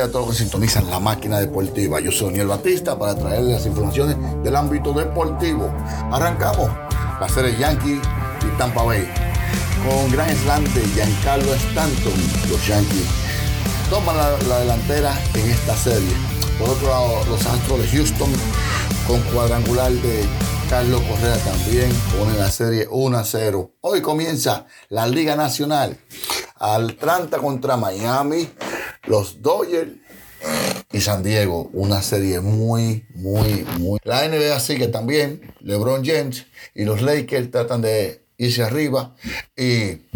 Cordiales a todos los que sintonizan la máquina deportiva. Yo soy Daniel Batista para traerles las informaciones del ámbito deportivo. Arrancamos la serie Yankee y Tampa Bay con gran slam de Giancarlo Stanton. Los Yankees toman la, la delantera en esta serie. Por otro lado, los Astros de Houston con cuadrangular de Carlos Correa también ponen la serie 1 a 0. Hoy comienza la Liga Nacional. Atlanta contra Miami, los Dodgers y San Diego. Una serie muy, muy, muy. La NBA sigue también. LeBron James y los Lakers tratan de irse arriba. Y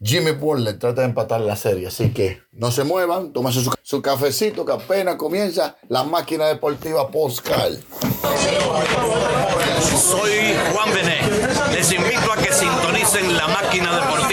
Jimmy Butler trata de empatar la serie. Así que no se muevan, tómense su, su cafecito que apenas comienza la máquina deportiva Postcal. Soy Juan Bené. Les invito a que sintonicen la máquina deportiva.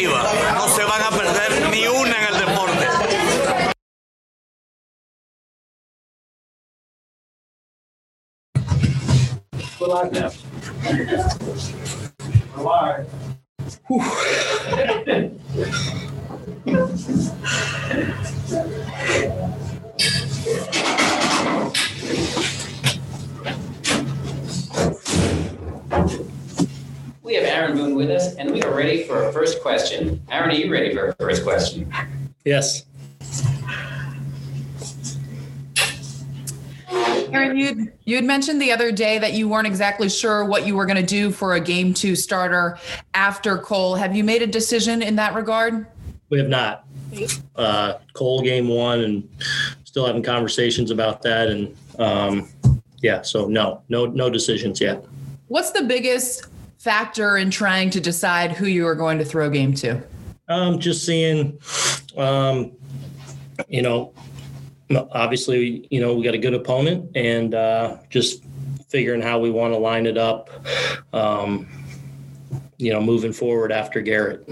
We have Aaron Boone with us, and we are ready for our first question. Aaron, are you ready for our first question? Yes. Aaron, you you had mentioned the other day that you weren't exactly sure what you were going to do for a game two starter after Cole. Have you made a decision in that regard? We have not. Uh, Cole game one and still having conversations about that. And um, yeah, so no, no, no decisions yet. What's the biggest factor in trying to decide who you are going to throw game to? Um, just seeing, um, you know, obviously, you know, we got a good opponent and uh, just figuring how we want to line it up, um, you know, moving forward after Gerrit.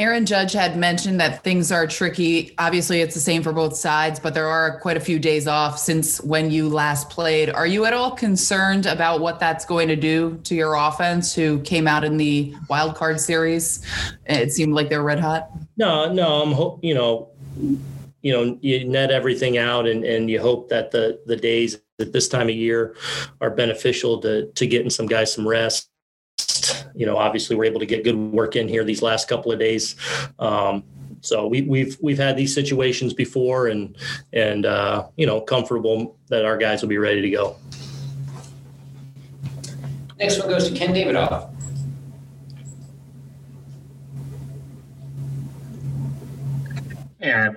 Aaron Judge had mentioned that things are tricky. Obviously, it's the same for both sides, but there are quite a few days off since when you last played. Are you at all concerned about what that's going to do to your offense, who came out in the wild card series? It seemed like they're red hot. No, no, I'm you know, you know, you net everything out and, and you hope that the the days at this time of year are beneficial to to getting some guys some rest. You know, obviously we're able to get good work in here these last couple of days. Um, so we, we've we've had these situations before, and and uh, you know comfortable that our guys will be ready to go. Next one goes to Ken Davidoff. And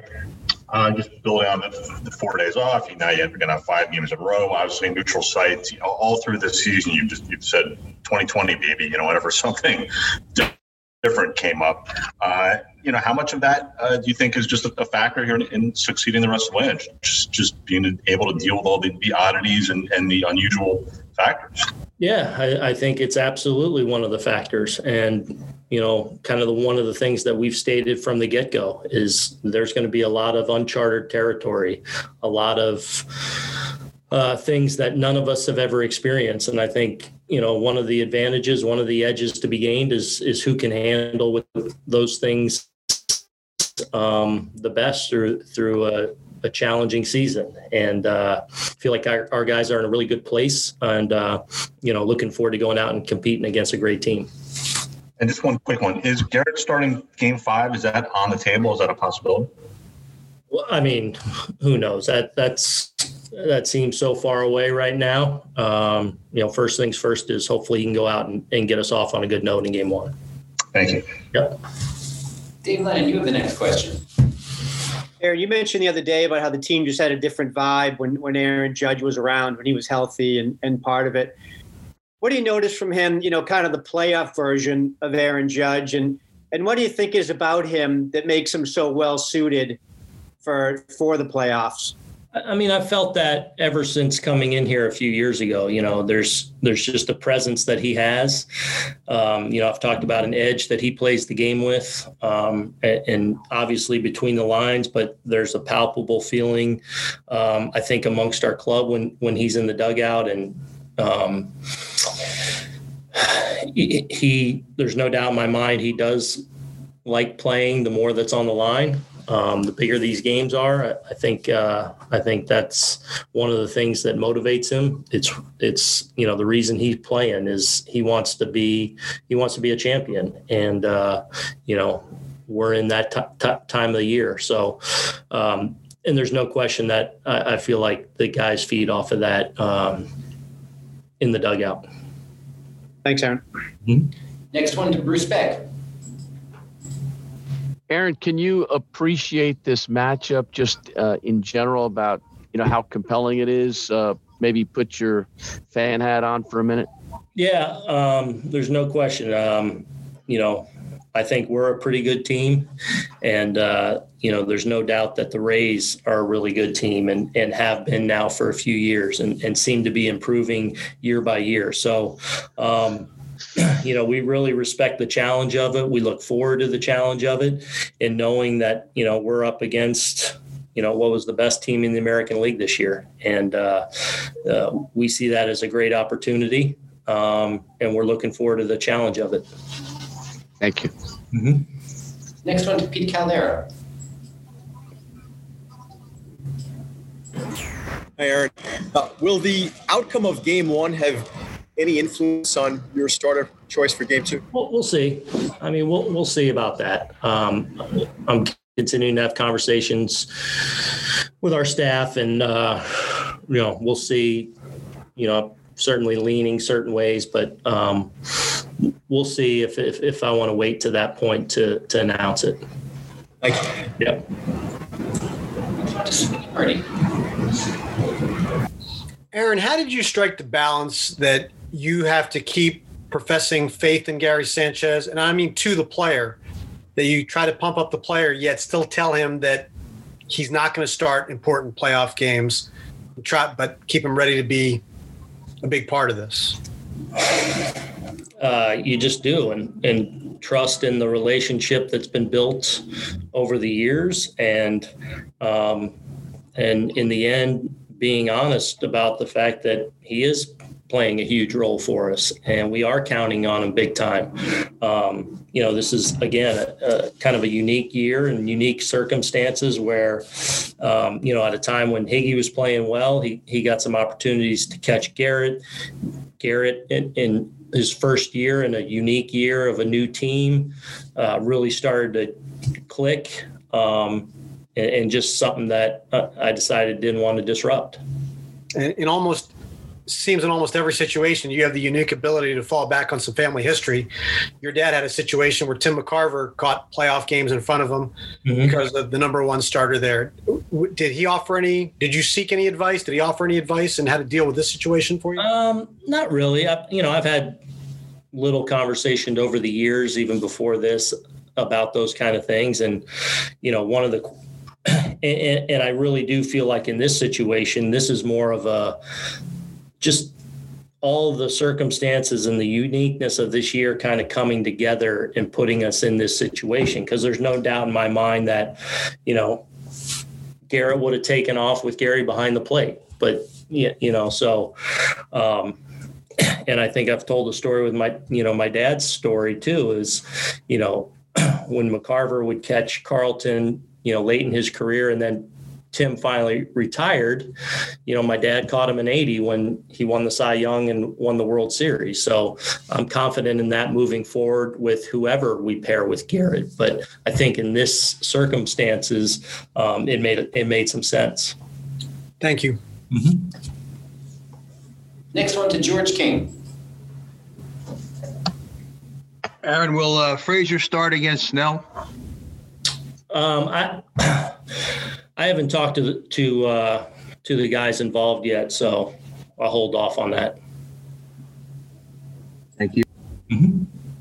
uh, just building on the, the four days off, you now you're going to have five games in a row. Obviously, neutral sites. You know, all through the season, you've just you've said 2020, baby. You know, whenever something different came up, uh, you know, how much of that uh, do you think is just a, a factor here in, in, succeeding the rest of the way? Just just being able to deal with all the, the oddities and, and the unusual factors. Yeah, I, I, think it's absolutely one of the factors, and you know, kind of the one of the things that we've stated from the get go is there's going to be a lot of uncharted territory, a lot of uh, things that none of us have ever experienced, and I think you know one of the advantages, one of the edges to be gained is is who can handle with those things um, the best through through a a challenging season. And uh, feel like our, our, guys are in a really good place and uh, you know looking forward to going out and competing against a great team And just one quick one: Is Gerrit starting Game Five? Is that on the table? Is that a possibility? Well, I mean, who knows? That that's that seems so far away right now. Um, you know, first things first is hopefully he can go out and, and get us off on a good note in game one. Thank you. Yep. Dave Lennon, you have the next question. Aaron, you mentioned the other day about how the team just had a different vibe when, when Aaron Judge was around, when he was healthy and, and part of it. What do you notice from him, you know, kind of the playoff version of Aaron Judge? And, and what do you think is about him that makes him so well suited for, for the playoffs? I mean, I felt that ever since coming in here a few years ago. You know, there's there's just a presence that he has. Um, you know, I've talked about an edge that he plays the game with, um, and, obviously between the lines. But there's a palpable feeling, um, I think, amongst our club when when he's in the dugout, and um, he, he. There's no doubt in my mind he does like playing the more that's on the line. Um, the bigger these games are, I think uh, I think that's one of the things that motivates him. It's it's you know the reason he's playing is he wants to be he wants to be a champion, and uh, you know we're in that t- t- time of the year. So, um, and there's no question that I, I, feel like the guys feed off of that um, in the dugout. Thanks, Aaron. Mm-hmm. Next one to Bruce Beck. Aaron, can you appreciate this matchup just uh, in general about you know how compelling it is? Uh, maybe put your fan hat on for a minute. Yeah, um, there's no question. Um, you know, I think we're a pretty good team, and uh, you know, there's no doubt that the Rays are a really good team and and have been now for a few years and and seem to be improving year by year. So. Um, you know, we really respect the challenge of it. We look forward to the challenge of it, and knowing that you know we're up against you know what was the best team in the American League this year, and uh, uh, we see that as a great opportunity, um, and we're looking forward to the challenge of it. Thank you. Mm-hmm. Next one to Pete Caldera. Hi, Aaron. Uh, will the outcome of Game One have any influence on your starter choice for game two? We'll, we'll see. I mean, we'll we'll see about that. Um, I'm continuing to have conversations with our staff, and uh, you know, we'll see. You know, certainly leaning certain ways, but um, we'll see if, if if I want to wait to that point to to announce it. Thank you. Yep. Aaron, how did you strike the balance that you have to keep professing faith in Gary Sanchez, and I mean to the player, that you try to pump up the player, yet still tell him that he's not going to start important playoff games, try, but keep him ready to be a big part of this. Uh, you just do, and and trust in the relationship that's been built over the years, and um, and in the end, being honest about the fact that he is playing a huge role for us, and we are counting on him big time. Um, you know, this is again a, a, kind of a unique year and unique circumstances where, um, you know, at a time when Higgy was playing well, he he got some opportunities to catch Gerrit. Gerrit in his first year in a unique year of a new team uh, really started to click. Um, and, and, just something that uh, I decided didn't want to disrupt. And almost seems in almost every situation you have the unique ability to fall back on some family history. Your dad had a situation where Tim McCarver caught playoff games in front of him mm-hmm. because of the number one starter there. Did he offer any? Did you seek any advice? Did he offer any advice and how to deal with this situation for you? Um, not really. I, you know, I've had little conversations over the years, even before this, about those kind of things. And you know, one of the and, and, I really do feel like in this situation, this is more of a just all the circumstances and the uniqueness of this year kind of coming together and putting us in this situation. Because there's no doubt in my mind that, you know, Gerrit would have taken off with Gary behind the plate. But, you know, so, um, and I think I've told the story with my, you know, my dad's story too is, you know, when McCarver would catch Carlton, you know, late in his career and then Tim finally retired, you know, my dad caught him in 80 when he won the Cy Young and won the World Series. So I'm confident in that moving forward with whoever we pair with Gerrit. But I think in this circumstances, um, it made it made some sense. Thank you. Mm-hmm. Next one to George King. Aaron, will uh, Frazier start against Snell? Um, I I haven't talked to the, to uh, to the guys involved yet, so I'll hold off on that. Thank you.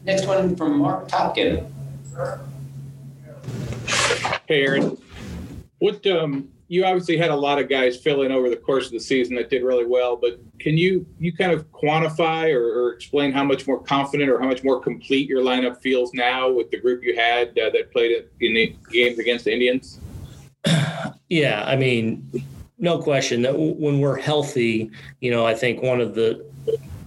Next one from Marc Topkin. Hey, Aaron. What um, you obviously had a lot of guys fill in over the course of the season that did really well, but can you you kind of quantify or, or explain how much more confident or how much more complete your lineup feels now with the group you had uh, that played in the games against the Indians? Yeah, I mean, no question that when we're healthy, you know, I think one of the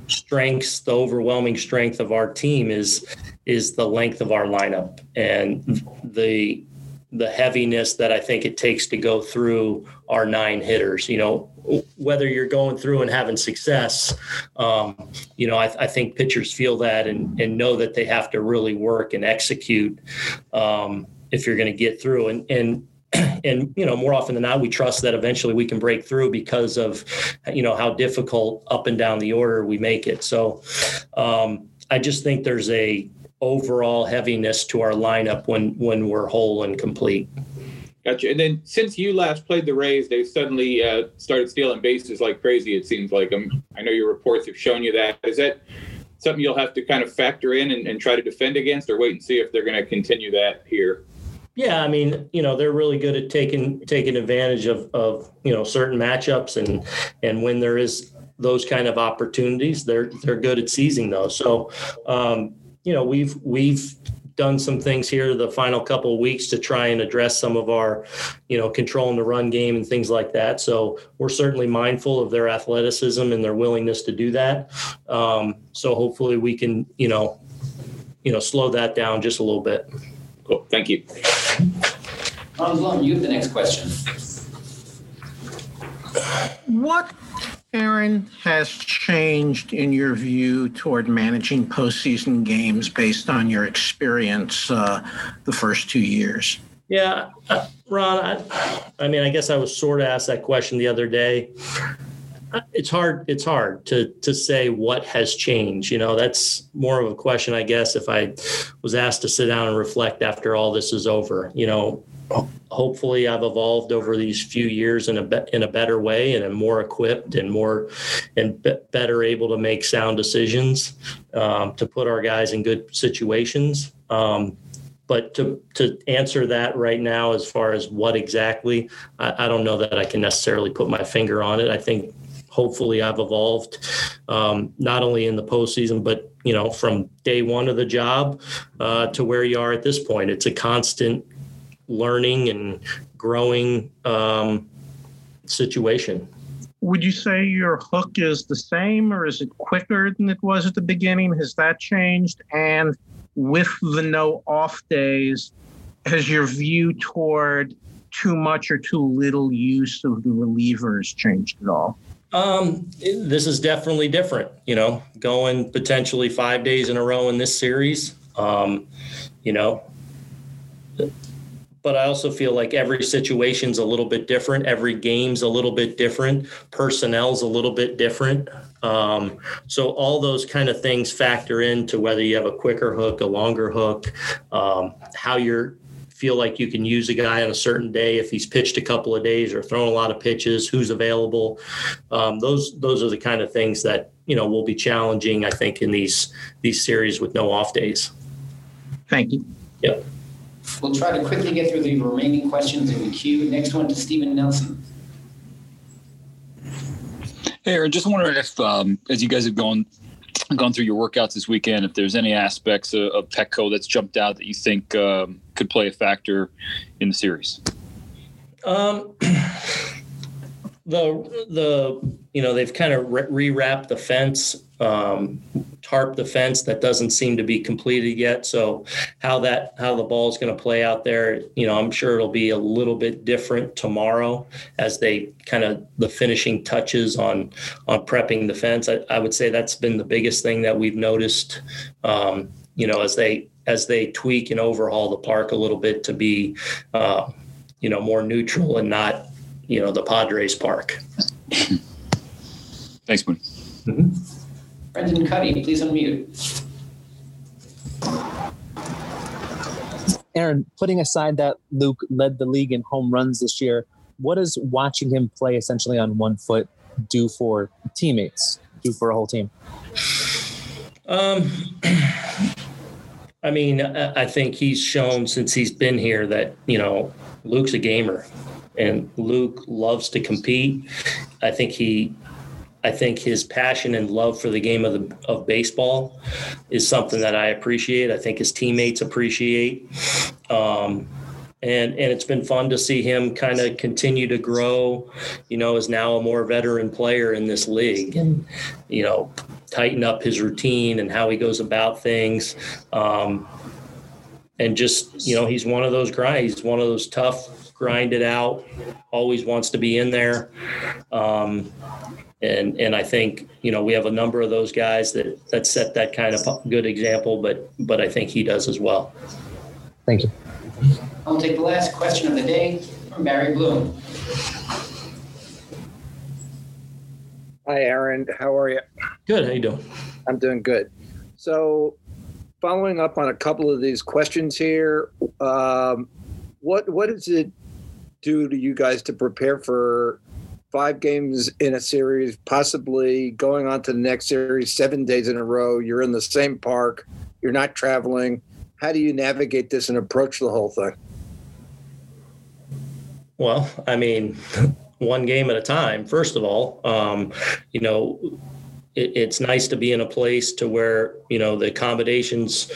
strengths, the overwhelming strength of our team is is the length of our lineup and the the heaviness that I think it takes to go through our nine hitters. You know, whether you're going through and having success, um, you know, I, I, think pitchers feel that and, and know that they have to really work and execute um, if you're going to get through. And and and you know more often than not we trust that eventually we can break through because of you know how difficult up and down the order we make it so um, i just think there's a overall heaviness to our lineup when when we're whole and complete Gotcha. And then since you last played the Rays, they've suddenly uh, started stealing bases like crazy. It seems like um, I know your reports have shown you that. Is that something you'll have to kind of factor in and, and try to defend against, or wait and see if they're going to continue that here? Yeah, I mean, you know, they're really good at taking taking advantage of of you know certain matchups and and when there is those kind of opportunities, they're they're good at seizing those. So, um, you know, we've we've done some things here the final couple of weeks to try and address some of our, you know, controlling the run game and things like that. So we're certainly mindful of their athleticism and their willingness to do that. Um, so hopefully we can, you know, you know, slow that down just a little bit. Cool. Thank you. Ron Blum, you have the next question. What, Aaron, has changed in your view toward managing postseason games based on your experience uh, the first two years? Yeah, uh, Ron, I, I mean, I guess I was sort of asked that question the other day it's hard it's hard to to say what has changed you know that's more of a question i guess if i was asked to sit down and reflect after all this is over you know hopefully i've evolved over these few years in a be- in a better way and am more equipped and more and be- better able to make sound decisions um, to put our guys in good situations um, but to to answer that right now as far as what exactly I, I, don't know that i can necessarily put my finger on it i think hopefully I've evolved um, not only in the postseason, but you know from day one of the job uh, to where you are at this point. It's a constant learning and growing um, situation. Would you say your hook is the same, or is it quicker than it was at the beginning? Has that changed? And with the no off days, has your view toward too much or too little use of the relievers changed at all? Um, this is definitely different. You know, going potentially five days in a row in this series. Um, you know, but I also feel like every situation's a little bit different. Every game's a little bit different. Personnel's a little bit different. Um, so all those kind of things factor into whether you have a quicker hook, a longer hook, um, how you're feel like you can use a guy on a certain day if he's pitched a couple of days or thrown a lot of pitches, who's available. Um, those those are the kind of things that you know will be challenging, I think, in these these series with no off days. Thank you. Yep. We'll try to quickly get through the remaining questions in the queue. Next one to Stephen Nelson. Hey, Aaron, just wondering if, um, as you guys have gone gone through your workouts this weekend, if there's any aspects of, of Petco that's jumped out that you think um, could play a factor in the series. Um, the the you know they've kind of re- rewrapped the fence um, tarp the fence that doesn't seem to be completed yet. So how that how the ball is going to play out there you know i'm sure it'll be a little bit different tomorrow as they kind of the finishing touches on on prepping the fence. I, I would say that's been the biggest thing that we've noticed um, you know as they as they tweak and overhaul the park a little bit to be uh, you know more neutral and not you know the Padres Park. Thanks, Moon. Mm-hmm. Brendan Kuty, please unmute. Aaron, putting aside that Luke led the league in home runs this year, what does watching him play essentially on one foot do for teammates, do for a whole team? Um, I mean, I think he's shown since he's been here that, you know, Luke's a gamer and Luke loves to compete. I think he I think his passion and love for the game of the of baseball is something that I appreciate. I think his teammates appreciate. Um, and and it's been fun to see him kind of continue to grow, you know, as now a more veteran player in this league and you know, tighten up his routine and how he goes about things. Um, and just, you know, he's one of those guys, he's one of those tough grind it out, always wants to be in there. Um, and and I think you know we have a number of those guys that that set that kind of good example, but but I think he does as well. Thank you. I'll take the last question of the day from Barry Bloom. Hi, Aaron. How are you? Good. How you doing? I'm doing good. So, following up on a couple of these questions here, um, what what does it do to you guys to prepare for five games in a series, possibly going on to the next series seven days in a row? You're in the same park, you're not traveling. How do you navigate this and approach the whole thing? Well, I mean, one game at a time. First of all, um, you know, it, it's nice to be in a place to where you know the accommodations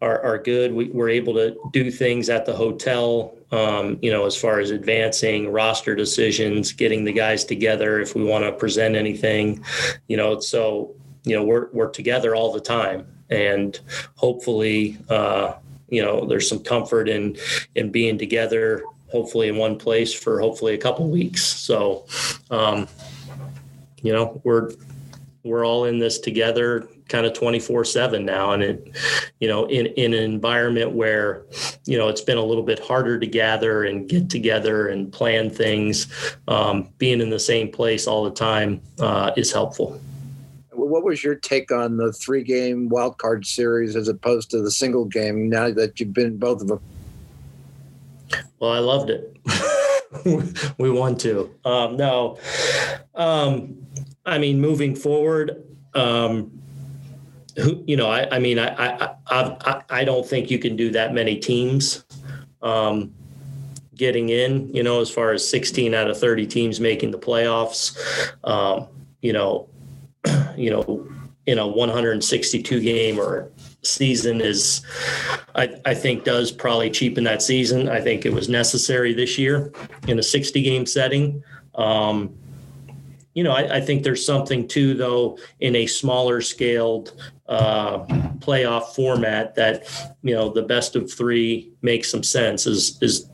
are, are good. We, we're able to do things at the hotel. Um, you know, as far as advancing roster decisions, getting the guys together if we want to present anything, you know, so you know we're we're together all the time, and hopefully, uh, you know, there's some comfort in in being together. Hopefully, in one place for hopefully a couple weeks. So, um, you know, we're we're all in this together kind of 24 7 now. And it you know in in an environment where you know it's been a little bit harder to gather and get together and plan things um, being in the same place all the time uh, is helpful. What was your take on the three game wild card series as opposed to the single game now that you've been both of them well i loved it we won two um, no um, I mean, moving forward, um, who you know, I, I mean, I, I, I, I don't think you can do that many teams um, getting in. You know, as far as 16 out of 30 teams making the playoffs. Um, you know, you know, in a 162 game or season is I, I think does probably cheapen that season. I think it was necessary this year in a 60 game setting. Um, you know, I, I, think there's something too, though, in a smaller scaled uh, playoff format that you know the best of three makes some sense. Is is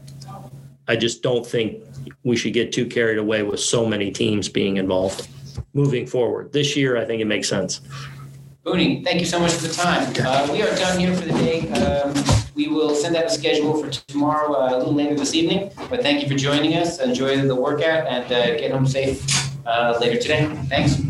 I just don't think we should get too carried away with so many teams being involved moving forward. This year, I think it makes sense. Booney, thank you so much for the time. Uh, we are done here for the day. Um, we will send out a schedule for tomorrow uh, a little later this evening. But thank you for joining us. Enjoy the workout and uh, get home safe uh, later today. Thanks.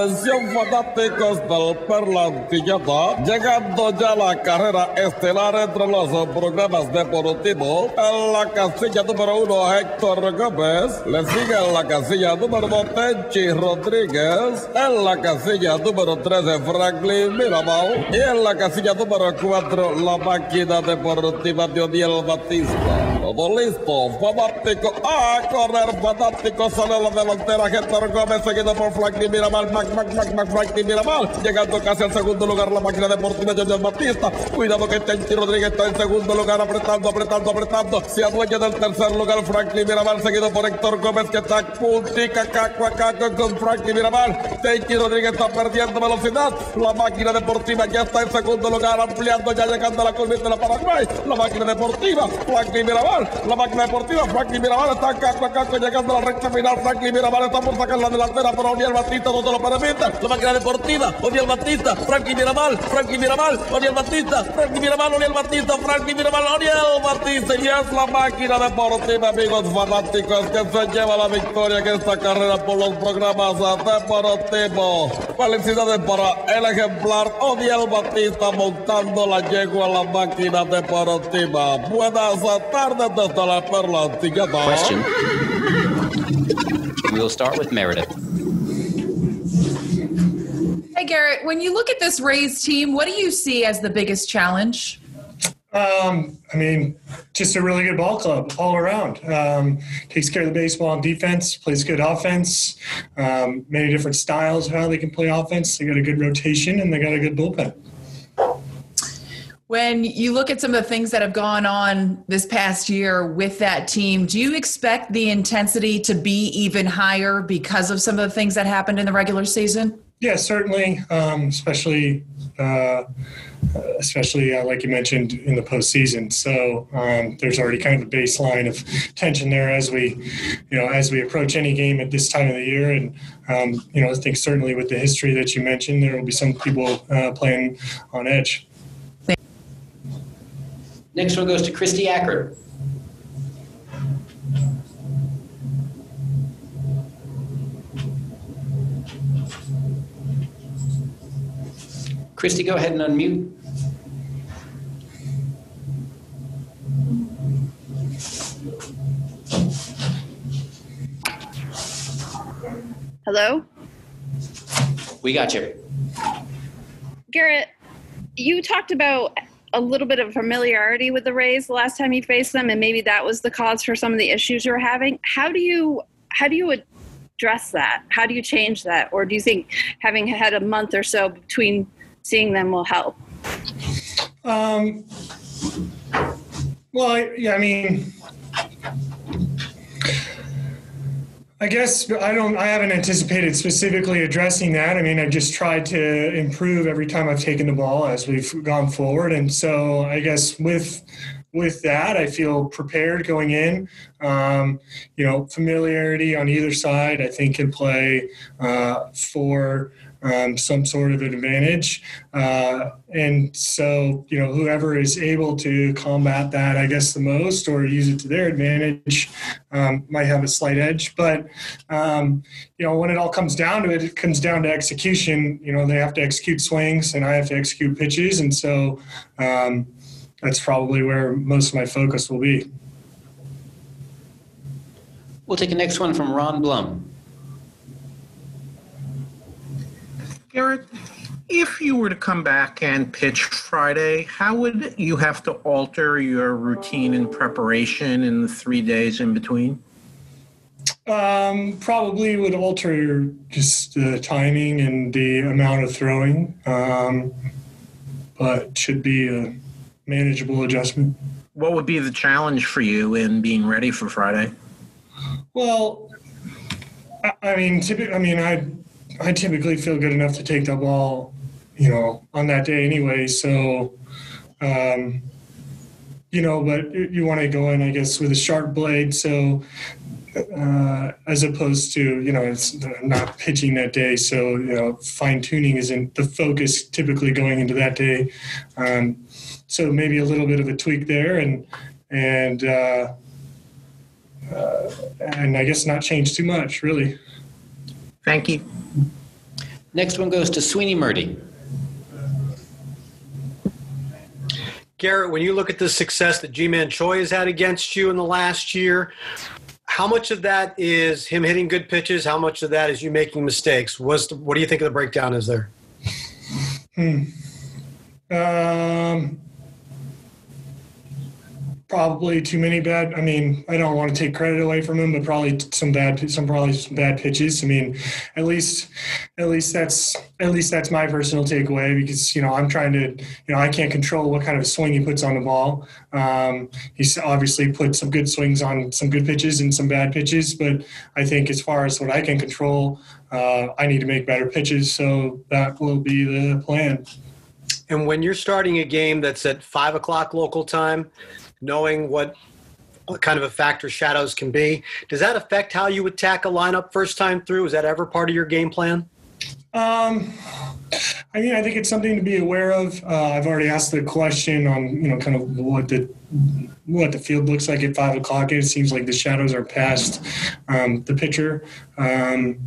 Atención fanáticos del Perlantillata, llegando ya la carrera estelar entre los programas deportivos. En la casilla número uno, Héctor Gómez. Le sigue en la casilla número dos, Tenchi Rodríguez. En la casilla número 13, Franklin Mirabal. Y en la casilla número cuatro, la máquina deportiva de Odiel Batista. Todo listo, fanático a correr, fanático sale la delantera, Héctor Gómez seguido por Franklin Miramal, Mac, Mac, Mac, Mac, Franklin Miramal, llegando casi al segundo lugar la máquina deportiva Junior Batista, cuidado que Tenchi Rodríguez está en segundo lugar, apretando, apretando, apretando, se adueña del tercer lugar Franklin Miramal, seguido por Héctor Gómez que está puntica, caco, caco con Franklin Miramal, Tenchi Rodríguez está perdiendo velocidad, la máquina deportiva ya está en segundo lugar, ampliando, ya llegando a la curva de la Paraguay, la máquina deportiva, Franklin La máquina deportiva, Franklin Mirabal está caco a caco llegando a la recta final, Franklin Mirabal está por sacar la delantera, pero Oniel Batista no se lo permite, la máquina deportiva, Oniel Batista, Franklin Mirabal, Franklin Mirabal, Oniel Batista, Franklin Mirabal, Oniel Batista, Franklin Mirabal, Oniel Batista, y es la máquina deportiva, amigos fanáticos, que se lleva la victoria en esta carrera por los programas deportivos. Felicidades para el ejemplar Oniel Batista montando la yegua a la máquina deportiva. Buenas tardes desde la Perla Antigua. Question. We will start with Meredith. Hey, Gerrit, when you look at this Rays team, what do you see as the biggest challenge? Um, I mean, just a really good ball club all around. Um, takes care of the baseball and defense, plays good offense, um, many different styles of how they can play offense. They got a good rotation and they got a good bullpen. When you look at some of the things that have gone on this past year with that team, do you expect the intensity to be even higher because of some of the things that happened in the regular season? Yeah, certainly, um, especially uh, especially uh, like you mentioned in the postseason. So um, there's already kind of a baseline of tension there as we, you know, as we approach any game at this time of the year. And um, you know, I think certainly with the history that you mentioned, there will be some people uh, playing on edge. Next one goes to Kristie Ackert. Kristie, go ahead and unmute. Hello? We got you. Gerrit, you talked about a little bit of familiarity with the Rays the last time you faced them, and maybe that was the cause for some of the issues you were having. How do you how do you address that? How do you change that? Or do you think having had a month or so between seeing them will help? Um, well, I, yeah, I mean, I guess I don't. I haven't anticipated specifically addressing that. I mean, I've just tried to improve every time I've taken the ball as we've gone forward, and so I guess with with that, I feel prepared going in. Um, you know, familiarity on either side, I think, can play uh, for um, some sort of advantage. Uh, and so, you know, whoever is able to combat that, I guess, the most or use it to their advantage um, might have a slight edge. But, um, you know, when it all comes down to it, it comes down to execution. You know, they have to execute swings and I have to execute pitches. And so um, that's probably where most of my focus will be. We'll take the next one from Ron Blum. Gerrit, if you were to come back and pitch Friday, how would you have to alter your routine and preparation in the three days in between? Um, probably would alter just the timing and the amount of throwing, um, but should be a manageable adjustment. What would be the challenge for you in being ready for Friday? Well, I, mean, typically, I mean, I I typically feel good enough to take the ball, you know, on that day anyway. So, um, you know, but you want to go in, I guess, with a sharp blade. So, uh, as opposed to, you know, it's not pitching that day. So, you know, fine tuning isn't the focus typically going into that day. Um, so maybe a little bit of a tweak there and, and, uh, uh, and I guess not change too much, really. Thank you. Next one goes to Sweeny Murti. Gerrit, when you look at the success that Ji-Man Choi has had against you in the last year, how much of that is him hitting good pitches? How much of that is you making mistakes? What's the, what do you think of the breakdown is there? Hmm. Um, probably too many bad. I mean, I don't want to take credit away from him, but probably some bad, some probably some bad pitches. I mean, at least, at least that's at least that's my personal takeaway because you know I'm trying to, you know, I can't control what kind of swing he puts on the ball. Um, he's obviously put some good swings on some good pitches and some bad pitches, but I think as far as what I can control, uh, I need to make better pitches. So that will be the plan. And when you're starting a game that's at five o'clock local time, knowing what what kind of a factor shadows can be, does that affect how you attack a lineup first time through? Is that ever part of your game plan? Um, I mean, I think it's something to be aware of. Uh, I've already asked the question on, you know, kind of what the what the field looks like at five o'clock. It seems like the shadows are past um, the pitcher. Um,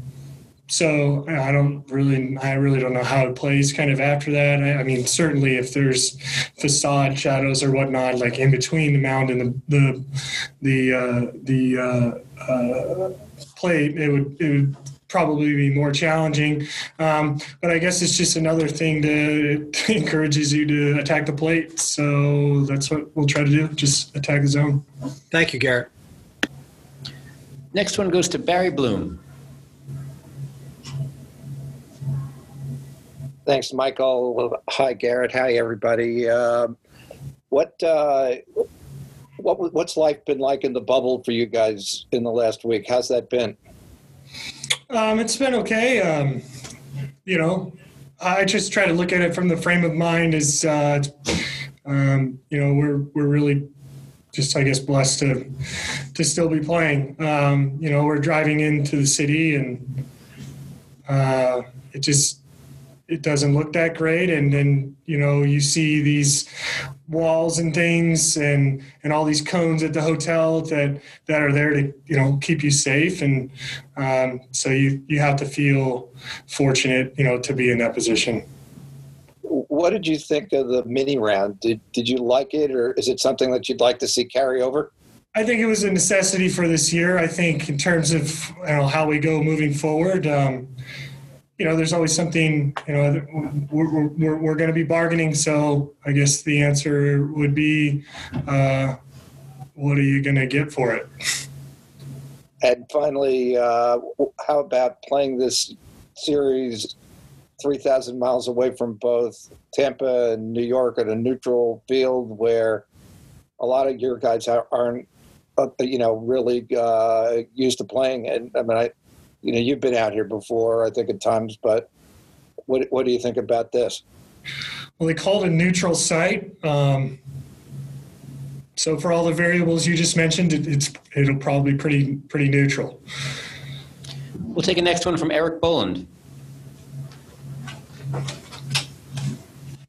so I don't really, I really don't know how it plays kind of after that. I, I, mean, certainly if there's facade shadows or whatnot, like in between the mound and the the the uh, the uh, uh, plate, it would it would probably be more challenging. Um, but I guess it's just another thing to it encourages you to attack the plate. So that's what we'll try to do. Just attack the zone. Thank you, Gerrit. Next one goes to Barry Bloom. Thanks, Michael. Hi, Gerrit. Hi, everybody. Um, what uh, what what's life been like in the bubble for you guys in the last week? How's that been? Um, it's been okay. Um, you know, I just try to look at it from the frame of mind as uh, um, you know we're we're really just I guess blessed to to still be playing. Um, you know, we're driving into the city and uh, it just it doesn't look that great. And then you know you see these walls and things and and all these cones at the hotel that that are there to you know keep you safe. And um, so you you have to feel fortunate you know to be in that position. What did you think of the mini round? Did did you like it or is it something that you'd like to see carry over? I think it was a necessity for this year. I think in terms of you know, how we go moving forward, um, you know, there's always something, you know, we're, we're, we're going to be bargaining. So I guess the answer would be, uh, what are you going to get for it? And finally, uh, how about playing this series 3,000 miles away from both Tampa and New York at a neutral field where a lot of your guys aren't, uh, you know, really uh, used to playing? And I mean, I, you know, you've been out here before, I think, at times, but what, what do you think about this? Well, they called it a neutral site. Um, so for all the variables you just mentioned, it, it's it'll probably be pretty pretty neutral. We'll take a next one from Erik Boland.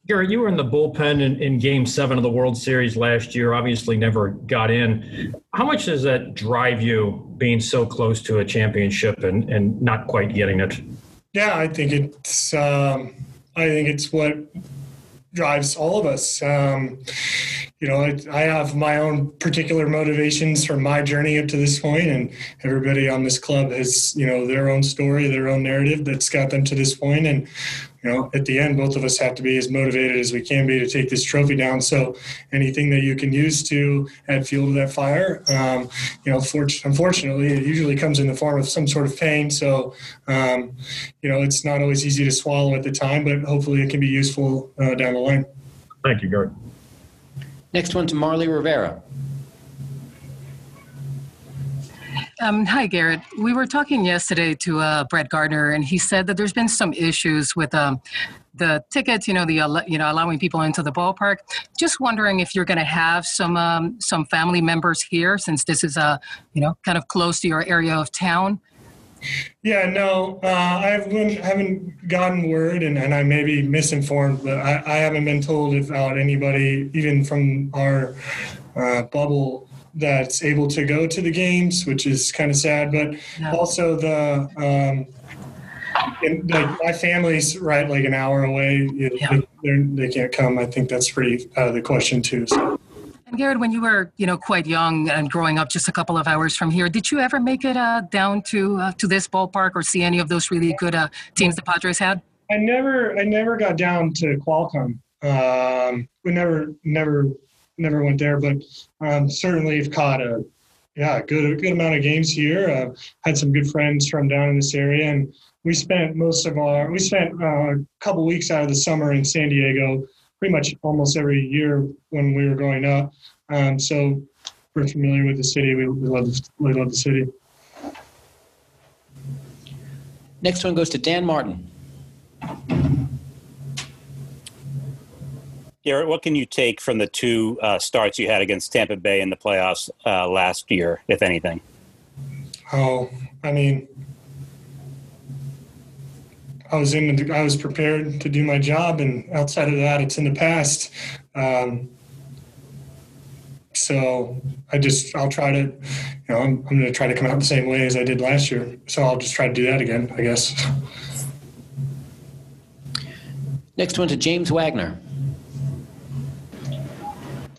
Gary, you were in the bullpen in, in, game seven of the World Series last year, obviously never got in. How much does that drive you being so close to a championship and, and not quite getting it? Yeah, I think it's um, I think it's what drives all of us. Um, you know, I, I, have my own particular motivations from my journey up to this point, and everybody on this club has, you know, their own story, their own narrative that's got them to this. And you know, at the end, both of us have to be as motivated as we can be to take this trophy down. So anything that you can use to add fuel to that fire, um, you know, for, unfortunately, it usually comes in the form of some sort of pain. So, um, you know, it's not always easy to swallow at the time, but hopefully it can be useful uh, down the line. Thank you, Gary. Next one to Marly Rivera. Um, hi, Gerrit. We were talking yesterday to uh, Brett Gardner, and he said that there's been some issues with um, the tickets. You know, the you know allowing people into the ballpark. Just wondering if you're going to have some um, some family members here, since this is a uh, you know kind of close to your area of town. Yeah, no, uh, I haven't gotten word, and, and I may be misinformed, but I, I haven't been told about anybody, even from our uh, bubble, that's able to go to the games, which is kind of sad. But yeah. also the um, like my family's right like an hour away. Yeah. They, they can't come. I think that's pretty out of the question too. So. And Gerrit, when you were you know quite young and growing up just a couple of hours from here, did you ever make it uh, down to uh, to this ballpark or see any of those really good uh, teams the Padres had? I never I never got down to Qualcomm. Um, we never never never went there, but um, certainly have caught a yeah good a good amount of games here. Uh, had some good friends from down in this area, and we spent most of our we spent uh, a couple weeks out of the summer in San Diego, pretty much almost every year when we were growing up. Um, so we're familiar with the city. We, we love we love the city. Next one goes to Dan Martin. Gerrit, what can you take from the two uh, starts you had against Tampa Bay in the playoffs uh, last year, if anything? Oh, I mean, I was in. The, I was prepared to do my job, and outside of that, it's in the past. Um, so I just I'll try to, you know, I'm, I'm going to try to come out the same way as I did last year. So I'll just try to do that again, I guess. Next one to James Wagner.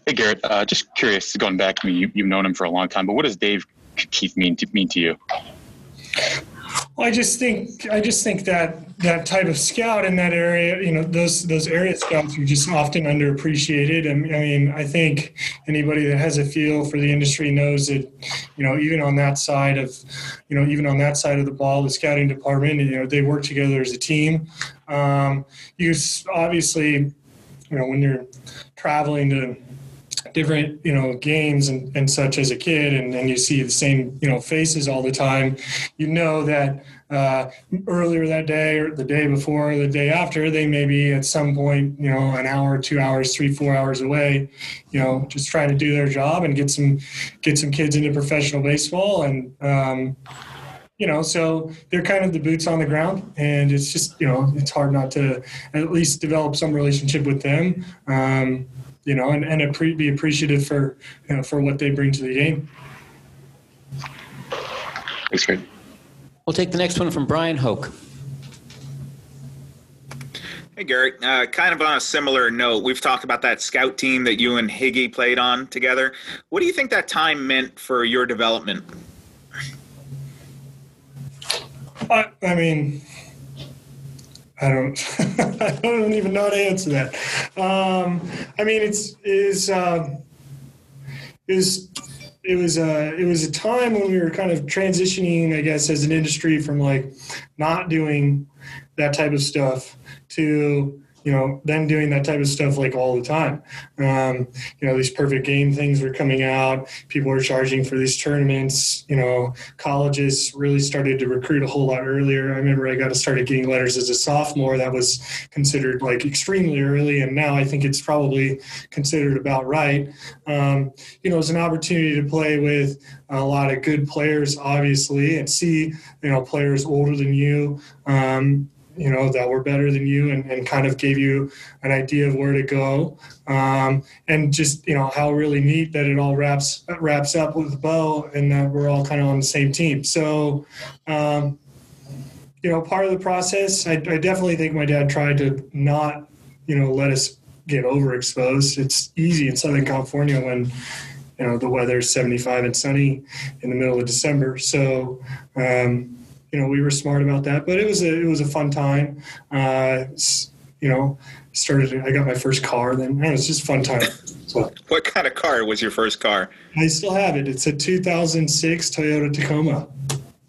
Hey Gerrit, uh, just curious, going back to me, you, you've known him for a long time, but what does Dave Keith mean to mean to you? Well, I just think I just think that that type of scout in that area, you know, those those area scouts are just often underappreciated. I mean, I think anybody that has a feel for the industry knows that, you know, even on that side of, you know, even on that side of the ball, the scouting department, you know, they work together as a team. Um, you obviously, you know, when you're traveling to different you know games and, and such as a kid and, and you see the same you know faces all the time you know that uh, earlier that day or the day before or the day after they may be at some point you know an hour two hours three four hours away you know just trying to do their job and get some get some kids into professional baseball and um, you know, so they're kind of the boots on the ground, and it's just you know it's hard not to at least develop some relationship with them. Um, you know, and, and appre- be appreciative for, you know, for what they bring to the game. Thanks, great. We'll take the next one from Bryan Hoch. Hey, Gerrit. Uh, kind of on a similar note, we've talked about that scout team that you and Higgy played on together. What do you think that time meant for your development? I, I mean, I don't. I don't even know how to answer that. Um, I mean, it's is uh, is it was uh, it was a time when we were kind of transitioning, I guess, as an industry from like not doing that type of stuff to you know, then doing that type of stuff like all the time. Um, you know, these perfect game things were coming out. People were charging for these tournaments. You know, colleges really started to recruit a whole lot earlier. I remember I got to started getting letters as a sophomore. That was considered like extremely early, and now I think it's probably considered about right. Um, you know, it's an opportunity to play with a lot of good players, obviously, and see you know players older than you. Um, you know that were better than you and, and kind of gave you an idea of where to go. Um, and just you know how really neat that it all wraps wraps up with a bow and that we're all kind of on the same team. So um, you know part of the process I, I definitely think my dad tried to not you know let us get overexposed. It's easy in southern california when you know the weather's 75 and sunny in the middle of december. So um, you know we were smart about that but it was a it was a fun time uh, you know started i got my first car then it was just a fun time so What kind of car was your first car? i still have it it's a 2006 toyota tacoma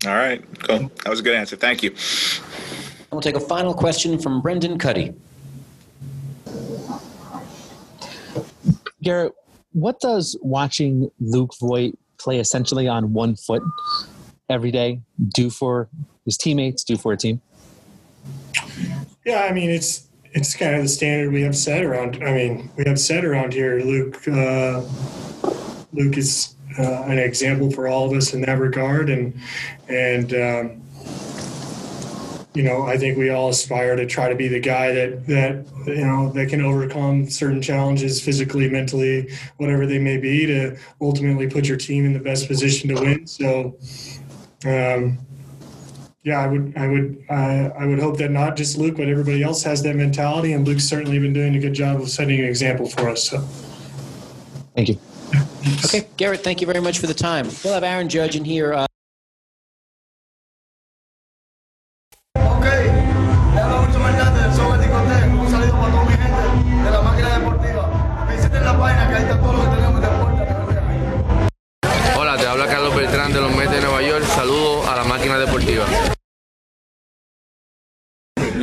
All right, cool. That was a good answer. Thank you. And we'll take a final question from Brendan Kuty. Gerrit, what does watching Luke Voit play essentially on one foot every day do for his teammates, do for a team? yeah i mean it's it's kind of the standard we have set around i mean we have set around here. Luke uh, luke is uh, an example for all of us in that regard. And and um, you know i think we all aspire to try to be the guy that that you know that can overcome certain challenges physically mentally whatever they may be to ultimately put your team in the best position to win. So um, yeah, I would, I would, uh, I would hope that not just Luke, but everybody else has that mentality. And Luke's certainly been doing a good job of setting an example for us. So, thank you. Okay, Gerrit, thank you very much for the time. We'll have Aaron Judge in here. Uh,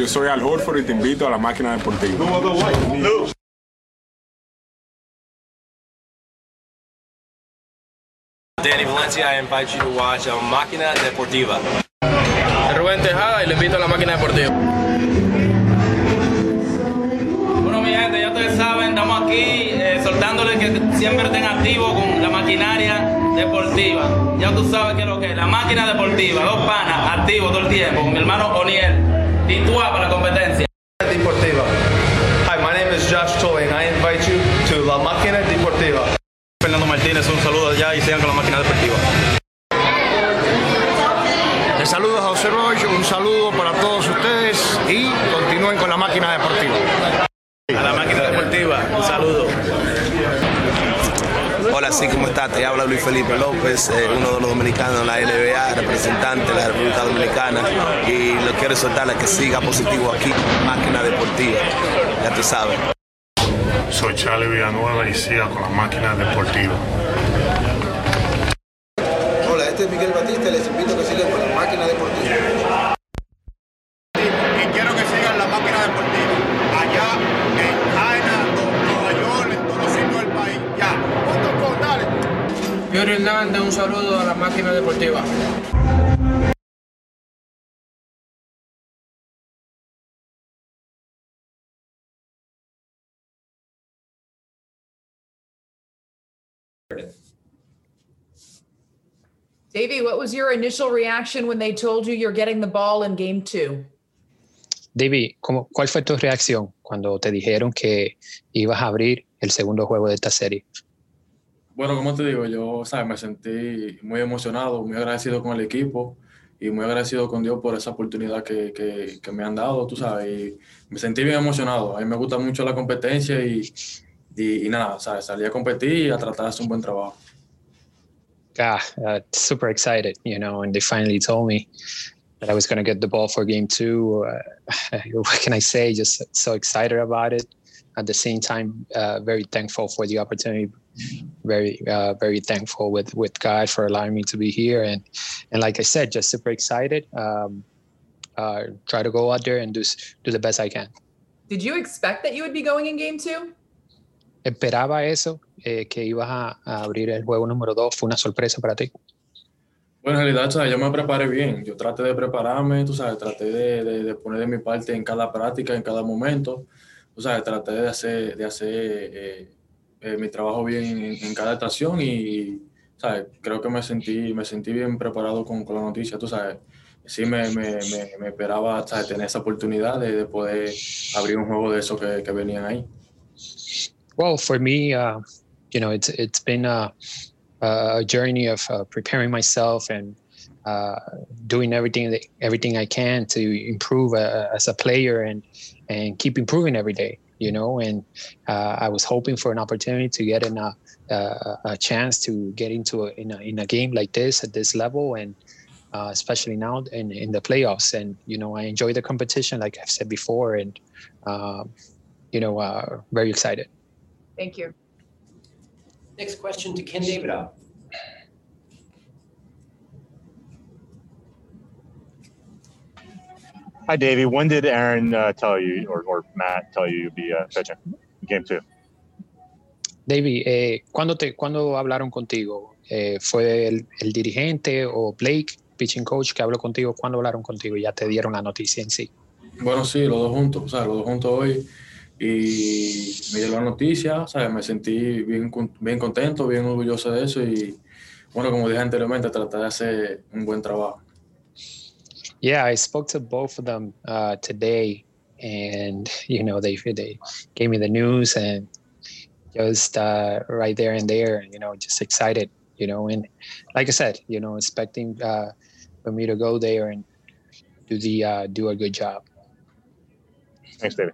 Yo soy Al Horford y te invito a la máquina deportiva. Danny Valencia, I invite you to watch um, Máquina Deportiva. Rubén Tejada y le invito a la máquina deportiva. Bueno, mi gente, ya ustedes saben, estamos aquí eh, soltándoles que siempre estén activos con la maquinaria deportiva. Ya tú sabes que es lo que es, la máquina deportiva, dos panas, activos todo el tiempo, con mi hermano Oniel, Titúa para la competencia. Deportiva. Hi, my name is Josh Toy and I invite you to La Máquina Deportiva. Fernando Martínez, un saludo allá y sigan con Hola, sí, ¿cómo está? Te habla Luis Felipe López, eh, uno de los dominicanos de la NBA, representante de la República Dominicana. Y lo quiero soltarle que siga positivo aquí, máquina deportiva. Ya tú sabes. Soy Charlie Villanueva y siga con la máquina deportiva. Hola, este es Miguel Batista y les invito a que sigan con la máquina deportiva. Y quiero que sigan la máquina deportiva. Allá Yuri Hernández, un saludo a la máquina deportiva. Davey, what was your initial reaction when they told you you're getting the ball in game two? David, ¿cómo, ¿cuál fue tu reacción cuando te dijeron que ibas a abrir el segundo juego de esta serie? Bueno, como te digo, yo ¿sabes? me sentí muy emocionado, muy agradecido con el equipo y muy agradecido con Dios por esa oportunidad que, que, que me han dado, tú sabes, y me sentí bien emocionado. A mí me gusta mucho la competencia y, y, y nada, ¿sabes? salí a competir y a tratar de hacer un buen trabajo. Ah, uh, super excited, you know, and they finally told me that I was going to get the ball for game two. Uh, what can I say? Just so excited about it. At the same time, uh, very thankful for the opportunity. Very, uh, very thankful with with God for allowing me to be here, and and like I said, just super excited. Um, uh, try to go out there and do do the best I can. Did you expect that you would be going in game two? Esperaba eso, eh, que ibas a, a abrir el juego número dos. Fue una sorpresa para ti. Bueno, en realidad, ¿sabes? yo me preparé bien. Yo traté de prepararme, tú sabes, traté de, de, de poner de mi parte en cada práctica, en cada momento. Tú sabes, traté de hacer, de hacer eh, eh, mi trabajo bien en, en cada estación y, ¿sabes? Creo que me sentí, me sentí bien preparado con, con la noticia, tú sabes. Sí me, me, me, me esperaba ¿sabes? tener esa oportunidad de, de poder abrir un juego de esos que, que venían ahí. Well, for me, uh, you know, it's it's been a, a journey of uh, preparing myself and uh, doing everything that, everything I can to improve uh, as a player and and keep improving every day. You know, and uh, I was hoping for an opportunity to get in a a, a chance to get into a, in a in a game like this at this level and. Uh, especially now in, in the playoffs, and you know I enjoy the competition, like I've said before, and um, you know uh, very excited. Thank you. Next question to Ken Davidoff. Hi, Davey. When did Aaron uh, tell you, or, or Matt tell you you'd be uh, pitching game two? David, eh, ¿cuándo, te, ¿cuándo hablaron contigo? Eh, ¿Fue el, el, dirigente o Blake, pitching coach, que habló contigo? ¿Cuándo hablaron contigo? Ya te dieron la noticia en sí. Bueno, sí, los dos juntos, o sea, los dos juntos hoy. Y me llegó la noticia, ¿sabes? me sentí bien, bien contento, bien orgulloso de eso. Y bueno, como dije anteriormente, traté de hacer un buen trabajo. Yeah, I spoke to both of them uh, today, and you know they they gave me the news and just uh, right there and there, you know, just excited, you know, and like I said, you know, expecting uh, for me to go there and do the uh, do a good job. Thanks, David.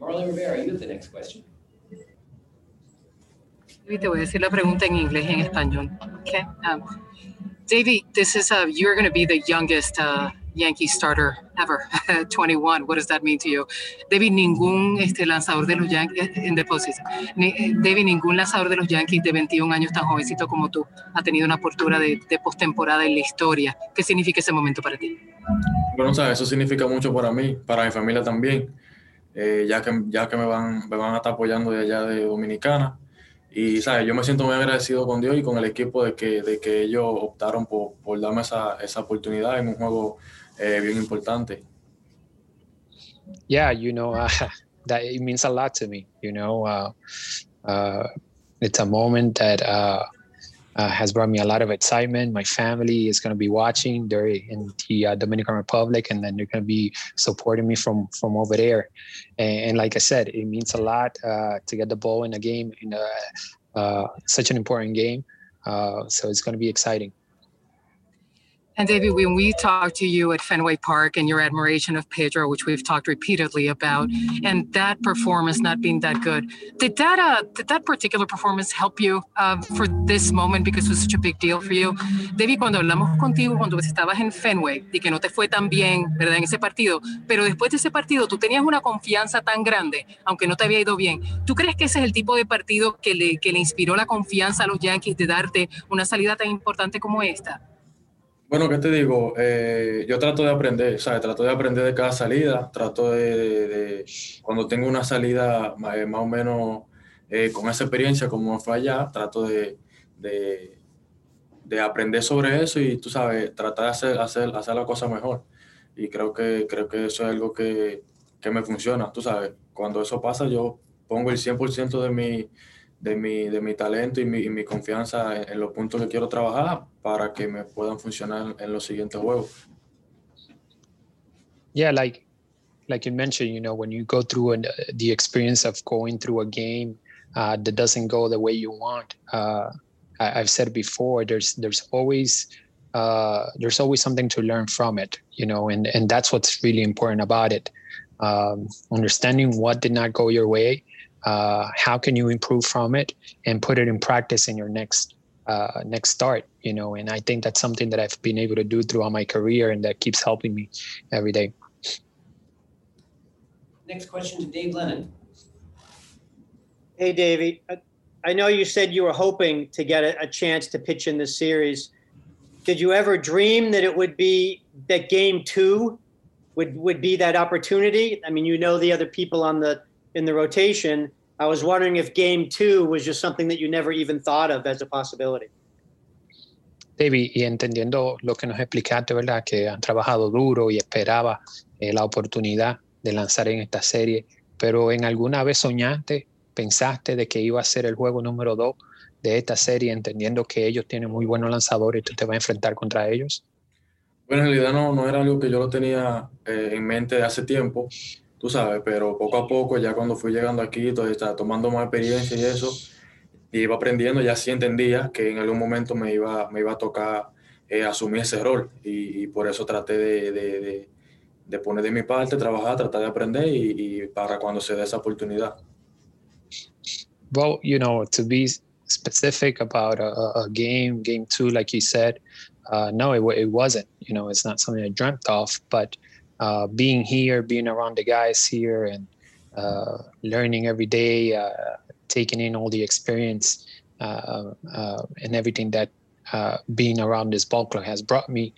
Marly Rivera, you have the next question. Te voy a decir la pregunta en inglés y en español. Okay. Um, Davey, this is uh, you're going to be the youngest uh, Yankee starter ever, 21. What does that mean to you? David, ningún este, lanzador de los Yankees en the postseason. Ni, David, ningún lanzador de los Yankees de 21 años tan jovencito como tú ha tenido una apertura de, de postemporada en la historia. ¿Qué significa ese momento para ti? Bueno, sabes, eso significa mucho para mí, para mi familia también, eh, ya que, ya que me, van, me van a estar apoyando de allá de Dominicana. Y, ¿sabes? Yo me siento muy agradecido con Dios y con el equipo de que, de que ellos optaron por, por darme esa, esa oportunidad en un juego eh, bien importante. Yeah, you know, uh, that it means a lot to me. You know, uh, uh, it's a moment that uh, has brought me a lot of excitement. My family is going to be watching. They're in the uh, Dominican Republic, and then they're going to be supporting me from from over there. And, and like I said, it means a lot uh, to get the ball in a game in a, uh, such an important game. Uh, so it's going to be exciting. And David, when we talked to you at Fenway Park and your admiration of Pedro, which we've talked repeatedly about, and that performance not being that good, did that uh, did that particular performance help you uh, for this moment because it was such a big deal for you? David, cuando hablamos contigo cuando estabas en Fenway y que no te fue tan bien, ¿verdad? En ese partido, pero después de ese partido tú tenías una confianza tan grande, aunque no te había ido bien. ¿Tú crees que ese es el tipo de partido que le, que le inspiró la confianza a los Yankees de darte una salida tan importante como esta? Bueno, ¿qué te digo? Eh, yo trato de aprender, ¿sabes? Trato de aprender de cada salida, trato de, de, de cuando tengo una salida más, más o menos eh, con esa experiencia como fue allá, trato de, de, de, aprender sobre eso y, tú sabes, tratar de hacer, hacer, hacer la cosa mejor. Y creo que, creo que eso es algo que, que me funciona, tú sabes. Cuando eso pasa, yo pongo el 100% de mi, de mi, de mi talento y mi, y mi confianza en, en, los puntos que quiero trabajar para que me puedan funcionar en los siguientes juegos. Yeah, like like you mentioned, you know, when you go through an, the experience of going through a game uh, that doesn't go the way you want, uh, I, have said before, there's there's always uh, there's always something to learn from it, you know, and and that's what's really important about it. Um, understanding what did not go your way uh, how can you improve from it and put it in practice in your next uh, next start you know? And i think that's something that i've been able to do throughout my career and that keeps helping me every day. Next question to dave lennon. Hey davey. I know you said you were hoping to get a, a chance to pitch in this series. Did you ever dream that it would be that game two would would be that opportunity? I mean you know the other people on the in the rotation. I was wondering if game two was just something that you never even thought of as a possibility. David, y entendiendo lo que nos explicaste, ¿verdad? Que han trabajado duro y esperaba eh, la oportunidad de lanzar en esta serie, pero en alguna vez soñaste, pensaste de que iba a ser el juego número dos de esta serie, entendiendo que ellos tienen muy buenos lanzadores y tú te vas a enfrentar contra ellos? Bueno, en realidad no, no era algo que yo lo tenía eh, en mente hace tiempo tú sabes, pero poco a poco, ya cuando fui llegando aquí, entonces estaba tomando más experiencia y eso, y iba aprendiendo, ya sí entendía que en algún momento me iba, me iba a tocar eh, asumir ese rol, y, y, por eso traté de, de, de, de, poner de mi parte, trabajar, tratar de aprender, y, y para cuando se dé esa oportunidad. Well, you know, to be specific about a, a game, game two, like you said, uh, no, it, it wasn't. You know, it's not something I dreamt of, but uh, being here, being around the guys here, and uh, learning every day, uh, taking in all the experience uh, uh, and everything that being around this ball club has brought me.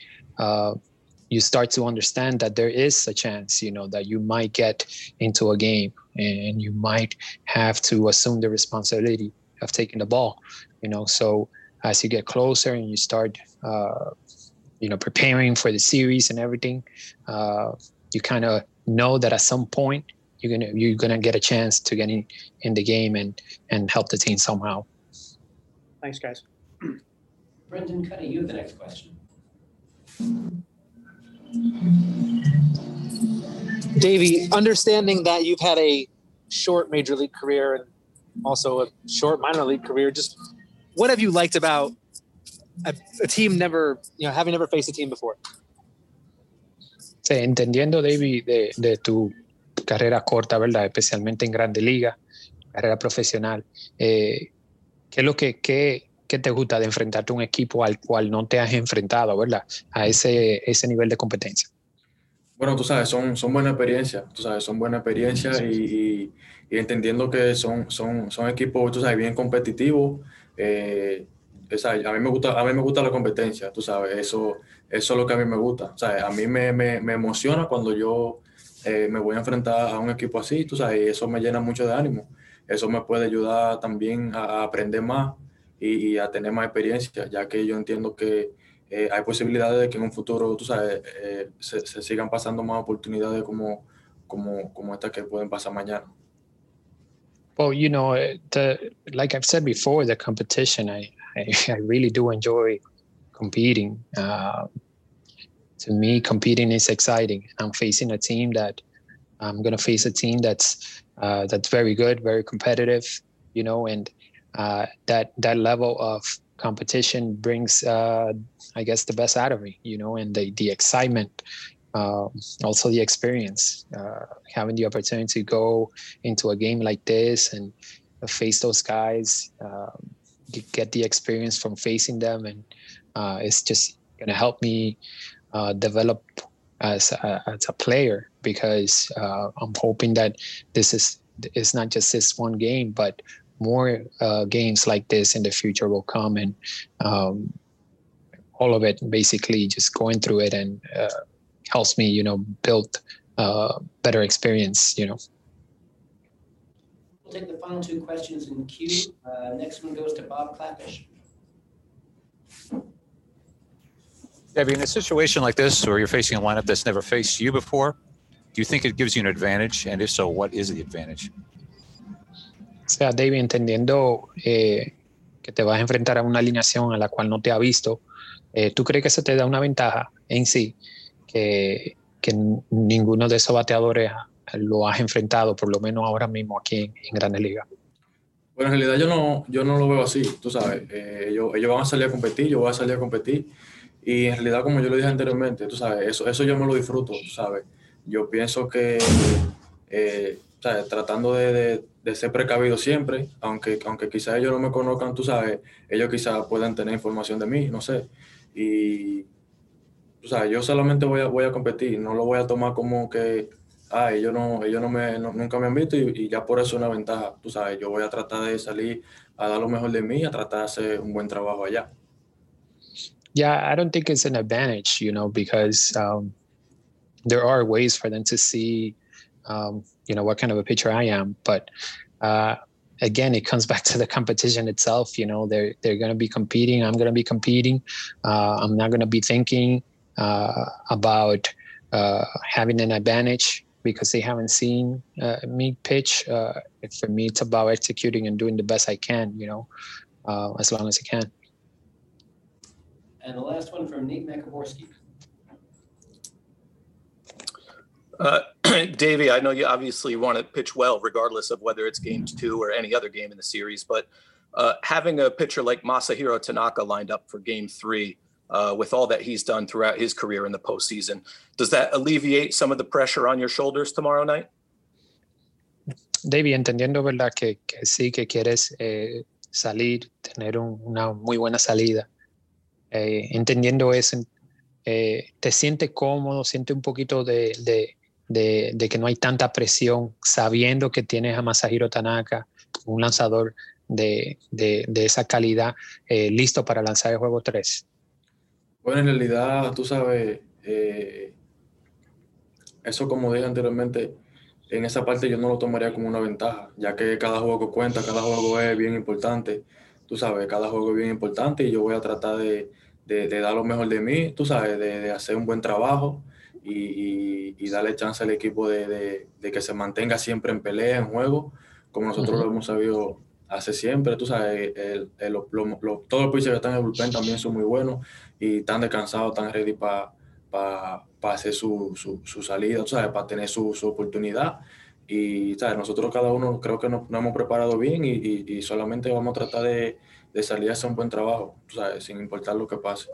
you start to understand that there is a chance, you know, that you might get into a game and you might have to assume the responsibility of taking the ball, you know. So as you get closer and you start you know preparing for the series and everything uh, you kind of know that at some point you're gonna you're gonna get a chance to get in in the game and and help the team somehow. Thanks guys. Brendan Kuty you have the next question. Davey understanding that you've had a short major league career and also a short minor league career just what have you liked about a, a, team never, you know, having never faced a team before. Sí, entendiendo, David, de, de tu carrera corta, ¿verdad? Especialmente en Grande Liga, carrera profesional. Eh, ¿Qué es lo que qué, qué te gusta de enfrentarte a un equipo al cual no te has enfrentado, ¿verdad? A ese, ese nivel de competencia. Bueno, tú sabes, son, son buenas experiencias, tú sabes, son buenas experiencias y, y, entendiendo que son, son, son equipos, tú sabes, bien competitivos. Eh, a mí me gusta, a mí me gusta la competencia, tú sabes, eso, eso es lo que a mí me gusta. O sea, a mí me, me, me emociona cuando yo eh, me voy a enfrentar a un equipo así, tú sabes, y eso me llena mucho de ánimo. Eso me puede ayudar también a, aprender más y, a tener más experiencia, ya que yo entiendo que eh, hay posibilidades de que en un futuro, tú sabes, eh, se, se, sigan pasando más oportunidades como, como, como estas que pueden pasar mañana. Well, you know, the, like I've said before, the competition, I, I, I really do enjoy competing. Uh, to me, competing is exciting. I'm facing a team that I'm going to face a team that's uh, that's very good, very competitive, you know, and uh, that that level of competition brings, uh, I guess, the best out of me, you know, and the the excitement, uh, also the experience, uh, having the opportunity to go into a game like this and face those guys, um, get the experience from facing them, and uh, it's just going to help me uh, develop as a, as a player because uh, I'm hoping that this is it's not just this one game, but more uh, games like this in the future will come and um, all of it basically just going through it and uh, helps me, you know, build uh, better experience, you know. We'll take the final two questions in queue. Uh, next one goes to Bob Klapisch. Debbie, in a situation like this where you're facing a lineup that's never faced you before, do you think it gives you an advantage? And if so, what is the advantage? O sea, David, entendiendo eh, que te vas a enfrentar a una alineación a la cual no te ha visto, eh, ¿tú crees que eso te da una ventaja en sí? Que, que ninguno de esos bateadores lo has enfrentado, por lo menos ahora mismo aquí en, en Grandes Ligas. Bueno, en realidad yo no, yo no lo veo así, tú sabes. Eh, ellos, ellos, van a salir a competir, yo voy a salir a competir. Y en realidad, como yo lo dije anteriormente, tú sabes, eso, eso yo me lo disfruto, tú sabes. Yo pienso que, eh, ¿sabes? tratando de, de, ser precavido siempre, aunque, aunque quizás ellos no me conozcan, tú sabes, ellos quizás puedan tener información de mí, no sé. Y, tú sabes, yo solamente voy a, voy a competir, no lo voy a tomar como que, ah, ellos, no, ellos no me, nunca me han visto y, y, ya por eso es una ventaja, tú sabes, yo voy a tratar de salir a dar lo mejor de mí, a tratar de hacer un buen trabajo allá. yeah, I don't think it's an advantage, you know, because um, there are ways for them to see, um, you know, what kind of a pitcher I am. But uh, again, it comes back to the competition itself. You know, they're they're going to be competing. I'm going to be competing. Uh, I'm not going to be thinking uh, about uh, having an advantage because they haven't seen uh, me pitch. Uh, for me, it's about executing and doing the best I can. You know, as long as I can. And the last one from Nate Makaborski. Uh, Davey, I know you obviously want to pitch well, regardless of whether it's game two or any other game in the series. But uh, having a pitcher like Masahiro Tanaka lined up for game three, uh, with all that he's done throughout his career in the postseason, does that alleviate some of the pressure on your shoulders tomorrow night? Davey, entendiendo, ¿verdad? Que, que sí, que quieres eh, salir, tener un, una muy buena salida. eh, entendiendo eso, eh, te sientes cómodo, sientes un poquito de, de, de, de, que no hay tanta presión, sabiendo que tienes a Masahiro Tanaka, un lanzador de, esa calidad, eh, listo para lanzar el juego 3. Bueno, en realidad, tú sabes, eh, eso como dije anteriormente, en esa parte yo no lo tomaría como una ventaja, ya que cada juego cuenta, cada juego es bien importante. Tú sabes, cada juego es bien importante y yo voy a tratar de, de, de, dar lo mejor de mí, tú sabes, de, de hacer un buen trabajo y, y, darle chance al equipo de, que se mantenga siempre en pelea, en juego, como nosotros lo hemos sabido hacer siempre, tú sabes, el, el, todos los que están en el bullpen también son muy buenos y están descansados, están ready para para hacer su, su, su, salida, sabes, para tener su, su oportunidad. Y ¿sabes? nosotros cada uno creo que nos, nos hemos preparado bien y, y, y solamente vamos a tratar de, de salir a hacer un buen trabajo, ¿sabes? sin importar lo que pase.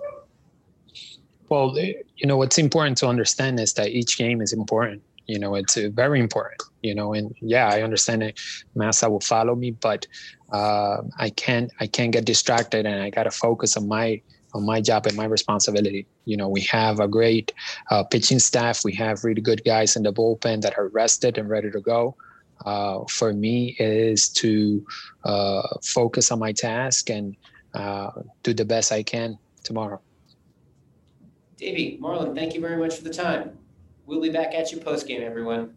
Well, you know, what's important to understand is that each game is important. You know, it's uh, very important. You know, and yeah, I understand it. Massa will follow me, but uh, I can't. I can't get distracted, and I got to focus on my my job and my responsibility. You know, we have a great uh, pitching staff. We have really good guys in the bullpen that are rested and ready to go. Uh, for me, is to uh, focus on my task and uh, do the best I can tomorrow. Davey, Marlon, thank you very much for the time. We'll be back at you post game, everyone.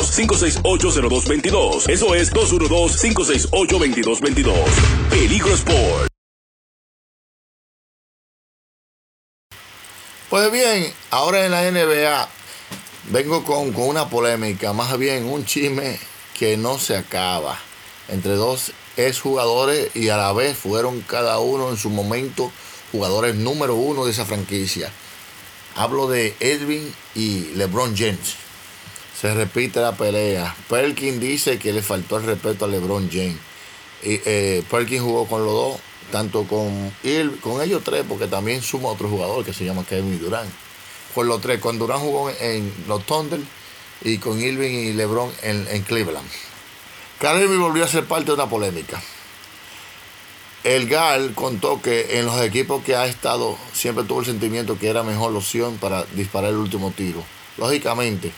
568-0222. Eso es 212-568-2222. Peligro Sport. Pues bien, ahora en la NBA vengo con, con una polémica, más bien un chisme que no se acaba entre dos exjugadores y a la vez fueron cada uno en su momento jugadores número uno de esa franquicia. Hablo de Edwin y LeBron James. Se repite la pelea. Perkin dice que le faltó el respeto a LeBron James. Y, eh, jugó con los dos, tanto con, él, con ellos tres, porque también suma otro jugador que se llama Kevin Durant. Con los tres, con Durant jugó en los Thunder y con Irving y LeBron en, en Cleveland. Kyrie volvió a ser parte de una polémica. El Gal contó que en los equipos que ha estado siempre tuvo el sentimiento que era mejor la opción para disparar el último tiro. Lógicamente,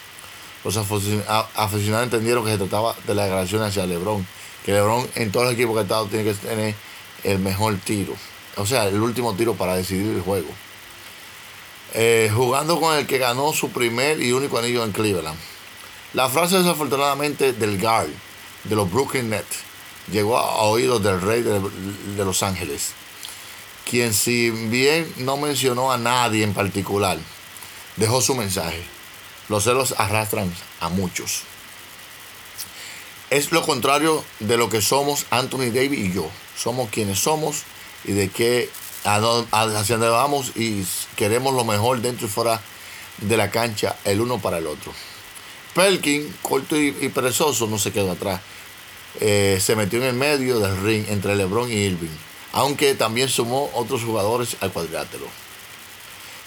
los aficionados entendieron que se trataba de la declaración hacia LeBron. Que LeBron en todos los equipos que ha estado tiene que tener el mejor tiro. O sea, el último tiro para decidir el juego. Eh, jugando con el que ganó su primer y único anillo en Cleveland. La frase desafortunadamente del Guard de los Brooklyn Nets llegó a oídos del rey de, de Los Ángeles, quien si bien no mencionó a nadie en particular, dejó su mensaje. Los celos arrastran a muchos. Es lo contrario de lo que somos Anthony Davis y yo. Somos quienes somos y de qué hacia dónde vamos y queremos lo mejor dentro y fuera de la cancha el uno para el otro. Pelkin, corto y, perezoso, no se quedó atrás. Eh, se metió en el medio del ring entre LeBron y Irving, aunque también sumó otros jugadores al cuadrilátero.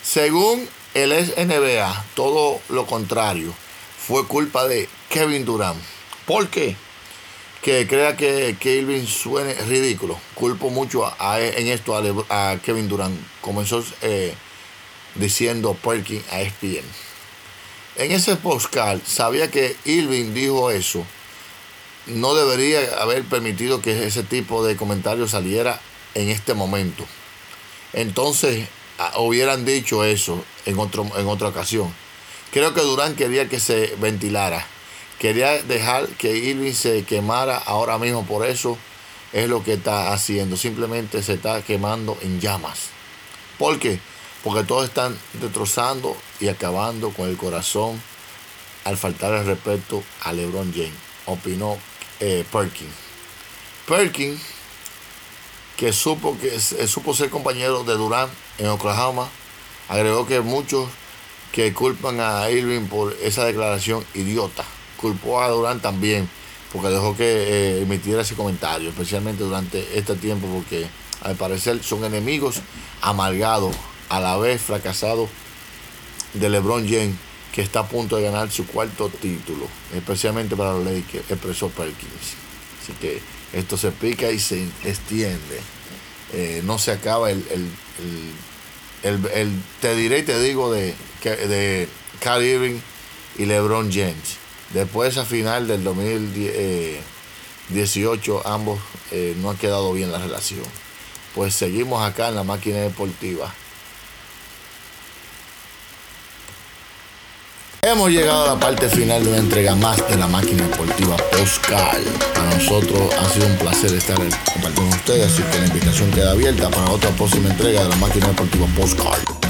Según el NBA, todo lo contrario, fue culpa de Kevin Durant. ¿Por qué? Que crea que, que Irving suene ridículo. Culpo mucho a, en esto a, Kevin Durant. Comenzó eh, diciendo Perkin a ESPN. En ese postcard sabía que Irving dijo eso. No debería haber permitido que ese tipo de comentarios saliera en este momento. Entonces hubieran dicho eso en, otro, en otra ocasión. Creo que Durán quería que se ventilara. Quería dejar que Irving se quemara ahora mismo. Por eso es lo que está haciendo. Simplemente se está quemando en llamas. ¿Por qué? Porque todos están destrozando y acabando con el corazón al faltar el respeto a LeBron James. Opinó eh, Perkins. Perkins, que supo, que supo ser compañero de Durán en Oklahoma, agregó que muchos que culpan a Irving por esa declaración idiota. Culpó a Durán también porque dejó que eh, emitiera ese comentario, especialmente durante este tiempo, porque al parecer son enemigos amargados, a la vez fracasados de LeBron James, que está a punto de ganar su cuarto título, especialmente para los Lakers, expresó Perkins. Así que esto se pica y se extiende. Eh, no se acaba el, el, el, el, te diré y te digo de, de Irving y LeBron James. Después de esa final del 2018, ambos eh, no ha quedado bien la relación. Pues seguimos acá en la máquina deportiva. Hemos llegado a la parte final de una entrega más de la máquina deportiva Postcard. Para nosotros ha sido un placer estar compartiendo con ustedes, así que la invitación queda abierta para otra próxima entrega de la máquina deportiva Postcard.